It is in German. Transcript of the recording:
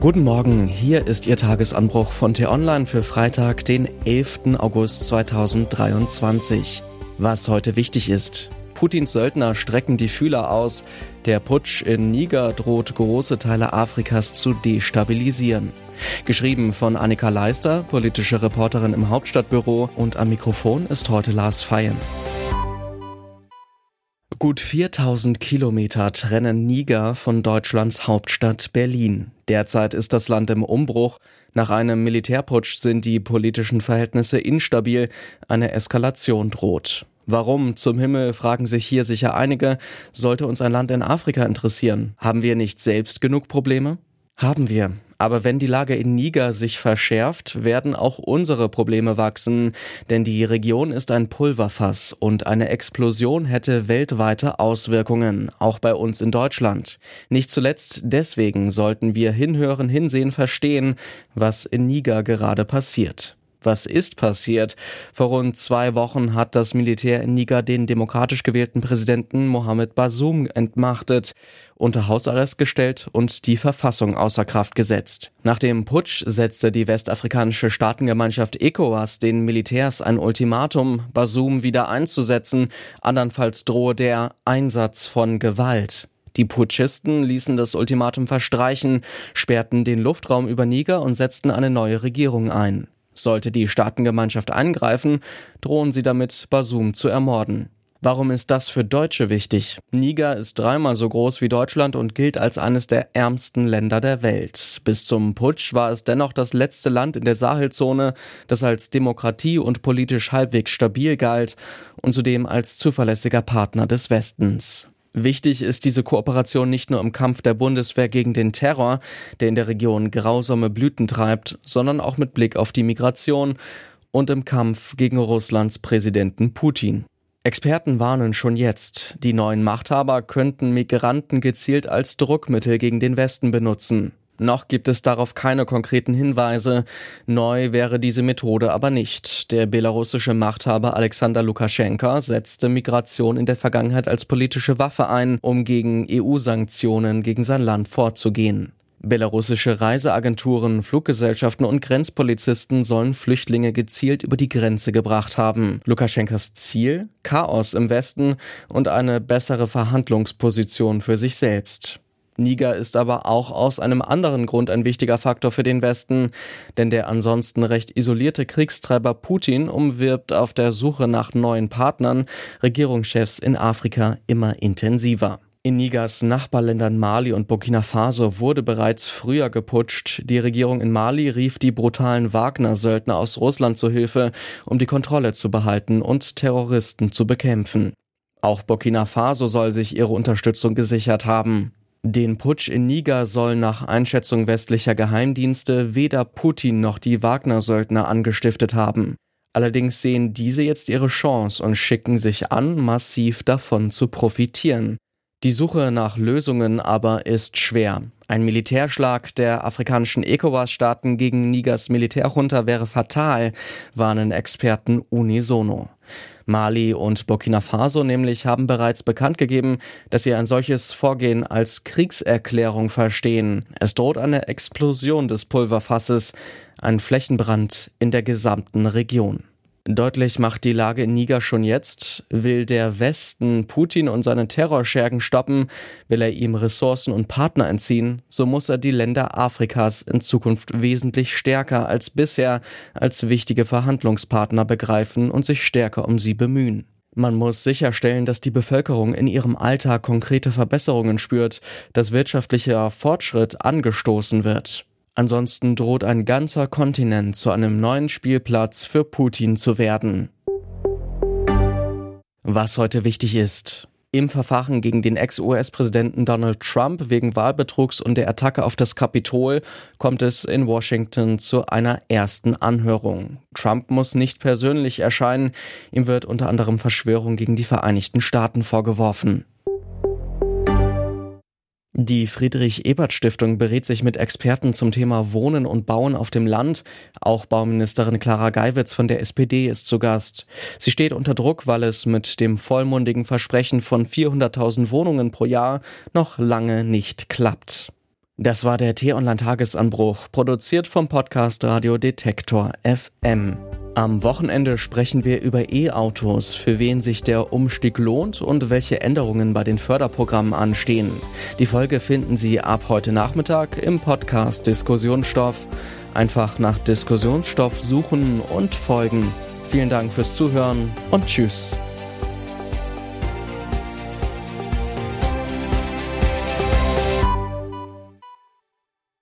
Guten Morgen, hier ist Ihr Tagesanbruch von T-Online für Freitag, den 11. August 2023. Was heute wichtig ist. Putins Söldner strecken die Fühler aus. Der Putsch in Niger droht große Teile Afrikas zu destabilisieren. Geschrieben von Annika Leister, politische Reporterin im Hauptstadtbüro und am Mikrofon ist heute Lars Feyen. Gut 4000 Kilometer trennen Niger von Deutschlands Hauptstadt Berlin. Derzeit ist das Land im Umbruch. Nach einem Militärputsch sind die politischen Verhältnisse instabil. Eine Eskalation droht. Warum zum Himmel, fragen sich hier sicher einige, sollte uns ein Land in Afrika interessieren? Haben wir nicht selbst genug Probleme? Haben wir. Aber wenn die Lage in Niger sich verschärft, werden auch unsere Probleme wachsen, denn die Region ist ein Pulverfass und eine Explosion hätte weltweite Auswirkungen, auch bei uns in Deutschland. Nicht zuletzt deswegen sollten wir hinhören, hinsehen, verstehen, was in Niger gerade passiert. Was ist passiert? Vor rund zwei Wochen hat das Militär in Niger den demokratisch gewählten Präsidenten Mohamed Bazoum entmachtet, unter Hausarrest gestellt und die Verfassung außer Kraft gesetzt. Nach dem Putsch setzte die westafrikanische Staatengemeinschaft ECOWAS den Militärs ein Ultimatum, Bazoum wieder einzusetzen, andernfalls drohe der Einsatz von Gewalt. Die Putschisten ließen das Ultimatum verstreichen, sperrten den Luftraum über Niger und setzten eine neue Regierung ein. Sollte die Staatengemeinschaft eingreifen, drohen sie damit, Basum zu ermorden. Warum ist das für Deutsche wichtig? Niger ist dreimal so groß wie Deutschland und gilt als eines der ärmsten Länder der Welt. Bis zum Putsch war es dennoch das letzte Land in der Sahelzone, das als Demokratie und politisch halbwegs stabil galt und zudem als zuverlässiger Partner des Westens. Wichtig ist diese Kooperation nicht nur im Kampf der Bundeswehr gegen den Terror, der in der Region grausame Blüten treibt, sondern auch mit Blick auf die Migration und im Kampf gegen Russlands Präsidenten Putin. Experten warnen schon jetzt, die neuen Machthaber könnten Migranten gezielt als Druckmittel gegen den Westen benutzen. Noch gibt es darauf keine konkreten Hinweise. Neu wäre diese Methode aber nicht. Der belarussische Machthaber Alexander Lukaschenka setzte Migration in der Vergangenheit als politische Waffe ein, um gegen EU-Sanktionen gegen sein Land vorzugehen. Belarussische Reiseagenturen, Fluggesellschaften und Grenzpolizisten sollen Flüchtlinge gezielt über die Grenze gebracht haben. Lukaschenkas Ziel? Chaos im Westen und eine bessere Verhandlungsposition für sich selbst. Niger ist aber auch aus einem anderen Grund ein wichtiger Faktor für den Westen, denn der ansonsten recht isolierte Kriegstreiber Putin umwirbt auf der Suche nach neuen Partnern Regierungschefs in Afrika immer intensiver. In Nigers Nachbarländern Mali und Burkina Faso wurde bereits früher geputscht. Die Regierung in Mali rief die brutalen Wagner-Söldner aus Russland zu Hilfe, um die Kontrolle zu behalten und Terroristen zu bekämpfen. Auch Burkina Faso soll sich ihre Unterstützung gesichert haben. Den Putsch in Niger soll nach Einschätzung westlicher Geheimdienste weder Putin noch die Wagner-Söldner angestiftet haben. Allerdings sehen diese jetzt ihre Chance und schicken sich an, massiv davon zu profitieren. Die Suche nach Lösungen aber ist schwer. Ein Militärschlag der afrikanischen ECOWAS-Staaten gegen Nigers Militärjunta wäre fatal, warnen Experten unisono. Mali und Burkina Faso nämlich haben bereits bekannt gegeben, dass sie ein solches Vorgehen als Kriegserklärung verstehen. Es droht eine Explosion des Pulverfasses, ein Flächenbrand in der gesamten Region. Deutlich macht die Lage in Niger schon jetzt. Will der Westen Putin und seine Terrorschergen stoppen, will er ihm Ressourcen und Partner entziehen, so muss er die Länder Afrikas in Zukunft wesentlich stärker als bisher als wichtige Verhandlungspartner begreifen und sich stärker um sie bemühen. Man muss sicherstellen, dass die Bevölkerung in ihrem Alltag konkrete Verbesserungen spürt, dass wirtschaftlicher Fortschritt angestoßen wird. Ansonsten droht ein ganzer Kontinent zu einem neuen Spielplatz für Putin zu werden. Was heute wichtig ist. Im Verfahren gegen den Ex-US-Präsidenten Donald Trump wegen Wahlbetrugs und der Attacke auf das Kapitol kommt es in Washington zu einer ersten Anhörung. Trump muss nicht persönlich erscheinen, ihm wird unter anderem Verschwörung gegen die Vereinigten Staaten vorgeworfen. Die Friedrich-Ebert-Stiftung berät sich mit Experten zum Thema Wohnen und Bauen auf dem Land. Auch Bauministerin Clara Geiwitz von der SPD ist zu Gast. Sie steht unter Druck, weil es mit dem vollmundigen Versprechen von 400.000 Wohnungen pro Jahr noch lange nicht klappt. Das war der T-Online-Tagesanbruch, produziert vom Podcast Radio Detektor FM. Am Wochenende sprechen wir über E-Autos, für wen sich der Umstieg lohnt und welche Änderungen bei den Förderprogrammen anstehen. Die Folge finden Sie ab heute Nachmittag im Podcast Diskussionsstoff. Einfach nach Diskussionsstoff suchen und folgen. Vielen Dank fürs Zuhören und Tschüss.